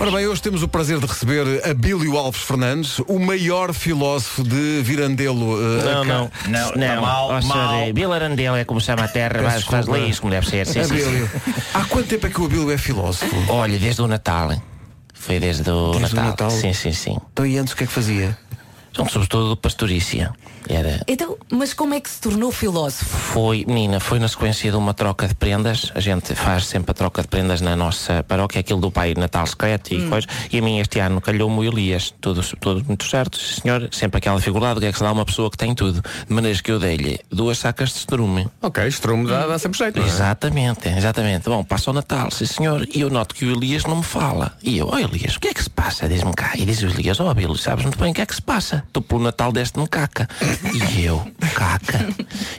Ora bem, hoje temos o prazer de receber Abílio Alves Fernandes, o maior filósofo de Virandelo. eh, Não, não. Não, não. tá mal, Ó, mal. senhor, Vila Arandel é como chama a terra, Peço faz, faz desculpa. lei isso como deve ser. Sim, sim, sim. Abílio. Há quanto tempo é que o Abílio é filósofo? Olha, desde o Natal. hein? Foi desde o Desde o Natal. Natal? Sim, sim, sim. Então e antes o que é que fazia? São sobretudo pastorícia. Era. Então, mas como é que se tornou filósofo? Foi, menina, foi na sequência de uma troca de prendas. A gente faz sempre a troca de prendas na nossa paróquia, aquilo do Pai Natal secreto e coisa. E a mim este ano calhou-me o Elias. Tudo, tudo muito certo, sim, senhor. Sempre aquela figurada do que é que se dá a uma pessoa que tem tudo. De maneiras que eu dei-lhe duas sacas de estrume. Ok, estrume dá, dá sempre jeito. é? Exatamente, exatamente. Bom, passa o Natal, sim senhor, e eu noto que o Elias não me fala. E eu, ó Elias, o que é que se passa? Diz-me cá. E diz o Elias, ó Abílio, sabes muito bem o que é que se passa. Tu pelo Natal deste-me caca. E eu, caca?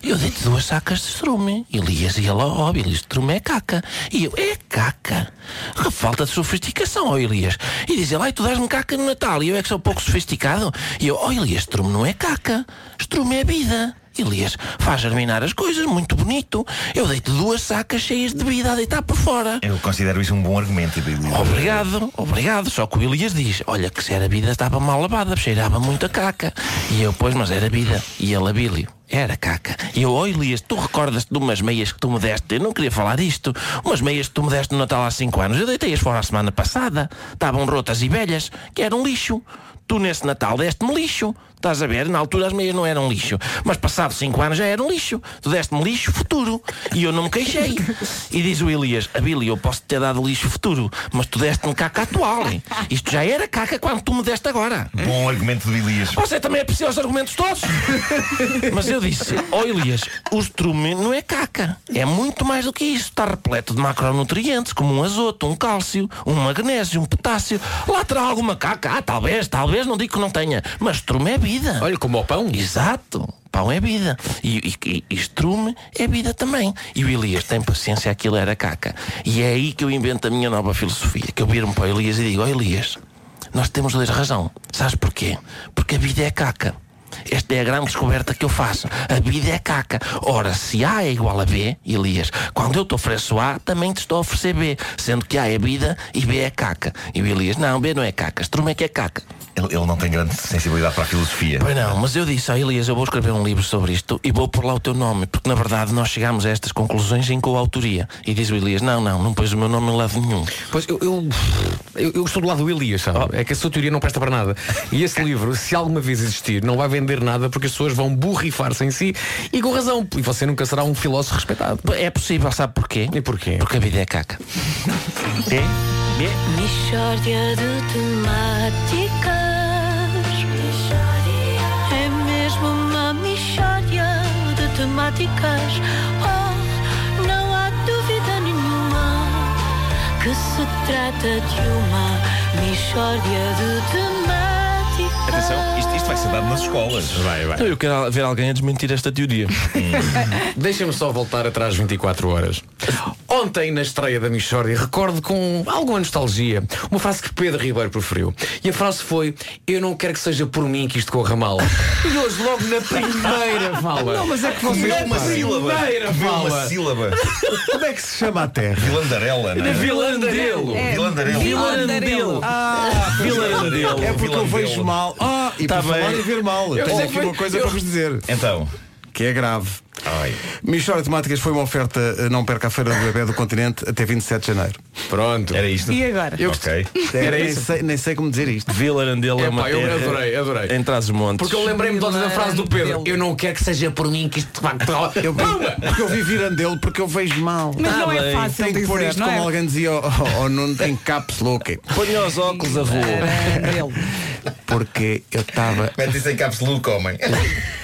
Eu dei-te duas sacas de estrume. Elias e ele, ó Abílio, estrume é caca. E eu, é caca? Que falta de sofisticação, ó Elias. E diz ele, ai, tu dás-me caca no Natal e eu é que sou pouco sofisticado. E eu, ó Elias, estrume não é caca. Estrume é vida. Elias, faz germinar as coisas, muito bonito. Eu deito duas sacas cheias de vida a deitar por fora. Eu considero isso um bom argumento. Abílio. Obrigado, obrigado. Só que o Elias diz: Olha, que se era vida estava mal lavada, cheirava muito a caca. E eu, pois, mas era vida. E ele, Abílio, era caca. E eu, oh Elias, tu recordas-te de umas meias que tu me deste? Eu não queria falar disto. Umas meias que tu me deste no Natal há cinco anos. Eu deitei-as fora a semana passada. Estavam rotas e velhas, que eram lixo. Tu nesse Natal deste-me lixo. Estás a ver? Na altura as meias não eram lixo. Mas passado cinco anos já eram lixo. Tu deste-me lixo futuro. E eu não me queixei. E diz o Elias, Abílio, eu posso ter dado lixo futuro, mas tu deste-me caca atual. hein? Isto já era caca quando tu me deste agora. Bom argumento do Elias. Você também aprecia os argumentos todos. Mas eu disse, ó Elias, o estrume não é caca. É muito mais do que isso. Está repleto de macronutrientes, como um azoto, um cálcio, um magnésio, um potássio. Lá terá alguma caca? Ah, talvez, talvez, não digo que não tenha. Mas estrume é vida. Olha, como ao pão. Exato. Pão é vida. E, e, e, estrume é vida também. E o Elias tem paciência, aquilo era caca. E é aí que eu invento a minha nova filosofia. Que eu viro-me para o Elias e digo, ó Elias, nós temos dois razão. Sabes porquê? Porque a vida é caca. Esta é a grande descoberta que eu faço. A vida é caca. Ora, se A é igual a B, Elias, quando eu te ofereço A, também te estou a oferecer B. Sendo que A é vida e B é caca. E o Elias, não, B não é caca. Estrume é que é caca. Ele, ele não tem grande sensibilidade para a filosofia. Pois não, mas eu disse a Elias, eu vou escrever um livro sobre isto e vou pôr lá o teu nome, porque na verdade nós chegámos a estas conclusões em coautoria. E diz o Elias, não, não, não pôs o meu nome em lado nenhum. Pois eu, eu, eu, eu estou do lado do Elias, sabe? É que a sua teoria não presta para nada. E esse livro, se alguma vez existir, não vai vender nada porque as pessoas vão borrifar-se em si e com razão. E você nunca será um filósofo respeitado. É possível, sabe porquê? E porquê? Porque a vida é caca. B? Mishória de temáticas. Oh, não há dúvida nenhuma que se trata de uma mishória de temáticas. Isto, vai ser dado nas escolas. Vai, vai. Eu quero ver alguém a desmentir esta teoria. Deixa-me só voltar atrás 24 horas. Ontem, na estreia da Michórdia, recordo com alguma nostalgia uma frase que Pedro Ribeiro proferiu. E a frase foi: Eu não quero que seja por mim que isto corra mal. E hoje, logo na primeira fala. Não, mas é que Comeu uma sílaba. Primeira Comeu uma fala. sílaba. Como é que se chama a terra? Vilandarela, não é? Vilandelo. Vilandarela. Vilandarelo. Vilarandelo. É porque eu Vilandelo. vejo mal. Ah, e Tá por falar bem. em ver mal. Tenho sei aqui que uma coisa eu- para vos dizer. Então, Que é grave. ai, Michória Temáticas foi uma oferta eh, não perca a Feira do Bebé do Continente até 27 de janeiro. Pronto. era isto? E agora? Ok. Era nem, isso. sei, nem sei como dizer isto. Vilarandelo é uma Epá, eu terra adorei, adorei. em trás os montes. Porque eu lembrei-me de outra da frase do Pedro. Eu não quero que seja por mim que isto vai. Eu, porque eu vi Virandelo porque eu vejo mal. Mas não é bem. fácil Tem que pôr dizer, isto não como é? alguém dizia ao, ao, ao Nuno em caps look. Ponha os óculos, avô. Vilarandelo. Porque eu estava. Mete isso em look, homem.